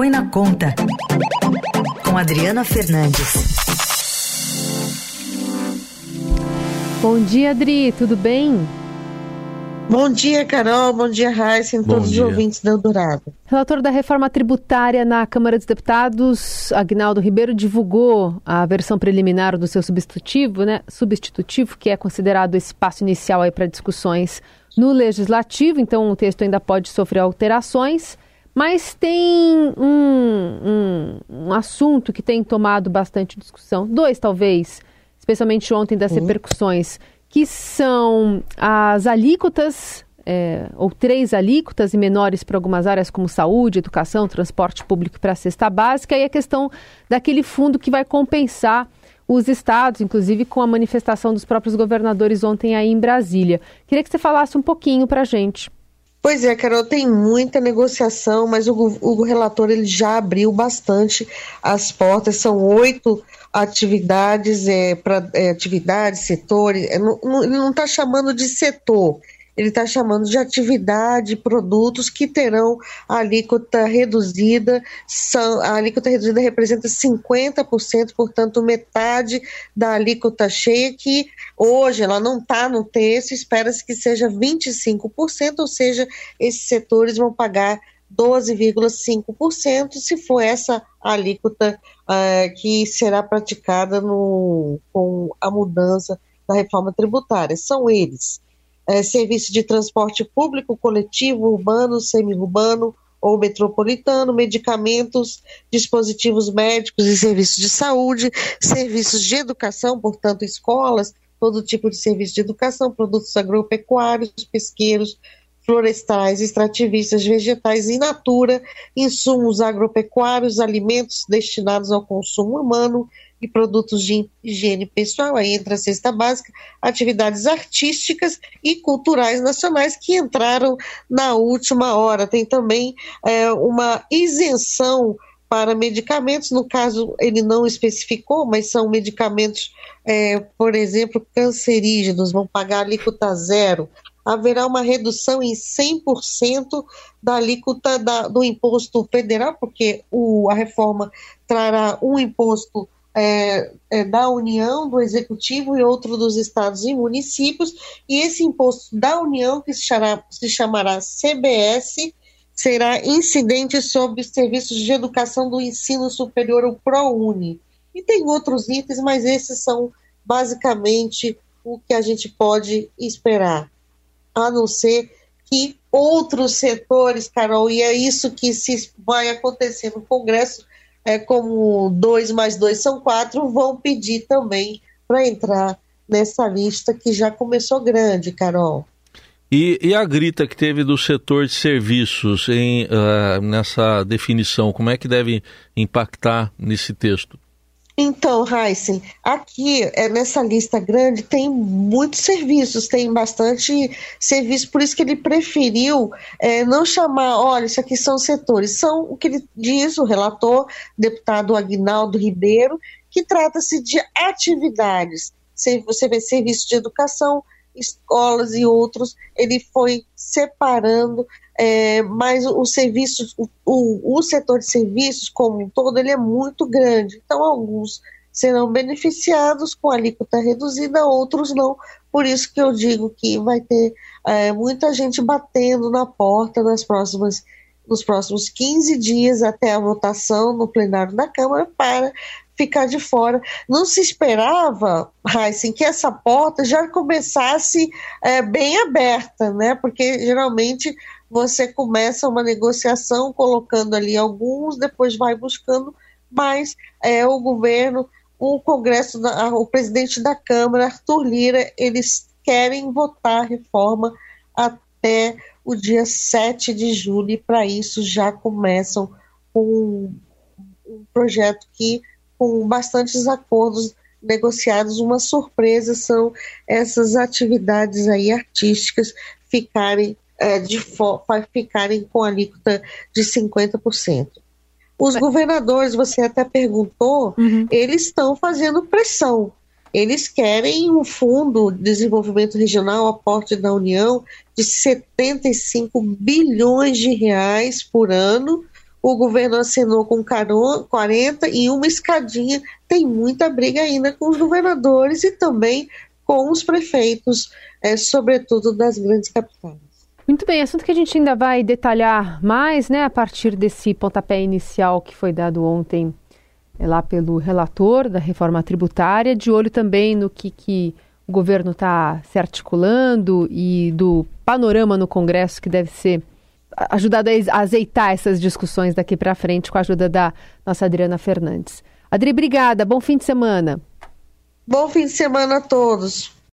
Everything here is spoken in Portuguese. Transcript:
Põe na Conta, com Adriana Fernandes. Bom dia, Adri, tudo bem? Bom dia, Carol. Bom dia, Raíssa e todos dia. os ouvintes da Eldorado. Relator da reforma tributária na Câmara dos Deputados, Agnaldo Ribeiro, divulgou a versão preliminar do seu substitutivo, né? Substitutivo, que é considerado esse passo inicial aí para discussões no Legislativo. Então, o texto ainda pode sofrer alterações. Mas tem um, um, um assunto que tem tomado bastante discussão, dois talvez, especialmente ontem das uhum. repercussões que são as alíquotas, é, ou três alíquotas e menores para algumas áreas como saúde, educação, transporte público para a cesta básica, e a questão daquele fundo que vai compensar os estados, inclusive com a manifestação dos próprios governadores ontem aí em Brasília. Queria que você falasse um pouquinho para a gente. Pois é, Carol, tem muita negociação, mas o, o relator ele já abriu bastante as portas. São oito atividades, é, para é, atividades, setores, é, não, ele não está chamando de setor, ele está chamando de atividade, produtos que terão alíquota reduzida, são, a alíquota reduzida representa 50%, portanto, metade da alíquota cheia, que hoje ela não está no texto, espera-se que seja 25%, ou seja, esses setores vão pagar 12,5%, se for essa alíquota uh, que será praticada no, com a mudança da reforma tributária. São eles: uh, serviço de transporte público, coletivo, urbano, semi-urbano ou metropolitano, medicamentos, dispositivos médicos e serviços de saúde, serviços de educação, portanto, escolas, todo tipo de serviço de educação, produtos agropecuários, pesqueiros, florestais, extrativistas, vegetais in natura, insumos agropecuários, alimentos destinados ao consumo humano e produtos de higiene pessoal, aí entra a cesta básica, atividades artísticas e culturais nacionais que entraram na última hora. Tem também é, uma isenção para medicamentos, no caso ele não especificou, mas são medicamentos, é, por exemplo, cancerígenos, vão pagar alíquota zero, haverá uma redução em 100% da alíquota da, do imposto federal, porque o, a reforma trará um imposto é, é, da União, do Executivo e outro dos estados e municípios, e esse imposto da União, que se, chamará, se chamará CBS, será incidente sobre os serviços de educação do ensino superior, o ProUni. E tem outros itens, mas esses são basicamente o que a gente pode esperar a não ser que outros setores, Carol, e é isso que se vai acontecer no Congresso, é, como dois mais dois são quatro, vão pedir também para entrar nessa lista que já começou grande, Carol. E, e, a grita que teve do setor de serviços em, uh, nessa definição, como é que deve impactar nesse texto? Então, Heisen, aqui é, nessa lista grande tem muitos serviços, tem bastante serviço, por isso que ele preferiu é, não chamar, olha, isso aqui são setores, são o que ele diz, o relator, deputado Aguinaldo Ribeiro, que trata-se de atividades. Você vê serviço de educação, escolas e outros, ele foi separando é, mas o serviço, o, o, setor de serviços como um todo, ele é muito grande. Então, alguns serão beneficiados com alíquota reduzida, outros não. Por isso que eu digo que vai ter é, muita gente batendo na porta nas próximas, nos próximos 15 dias até a votação no plenário da Câmara para ficar de fora. Não se esperava, Heisen, que essa porta já começasse é, bem aberta, né? Porque geralmente você começa uma negociação colocando ali alguns, depois vai buscando mais é, o governo, o Congresso, o presidente da Câmara, Arthur Lira, eles querem votar a reforma até o dia 7 de julho, e para isso já começam com um projeto que, com bastantes acordos negociados, uma surpresa são essas atividades aí artísticas ficarem é, de ficarem com alíquota de 50%. Os governadores, você até perguntou, uhum. eles estão fazendo pressão. Eles querem um fundo de desenvolvimento regional, aporte da União, de 75 bilhões de reais por ano, o governo assinou com 40 e uma escadinha. Tem muita briga ainda com os governadores e também com os prefeitos, é, sobretudo das grandes capitais. Muito bem, assunto que a gente ainda vai detalhar mais, né, a partir desse pontapé inicial que foi dado ontem lá pelo relator da reforma tributária, de olho também no que, que o governo está se articulando e do panorama no Congresso que deve ser ajudado a azeitar essas discussões daqui para frente com a ajuda da nossa Adriana Fernandes. Adri, obrigada. Bom fim de semana. Bom fim de semana a todos.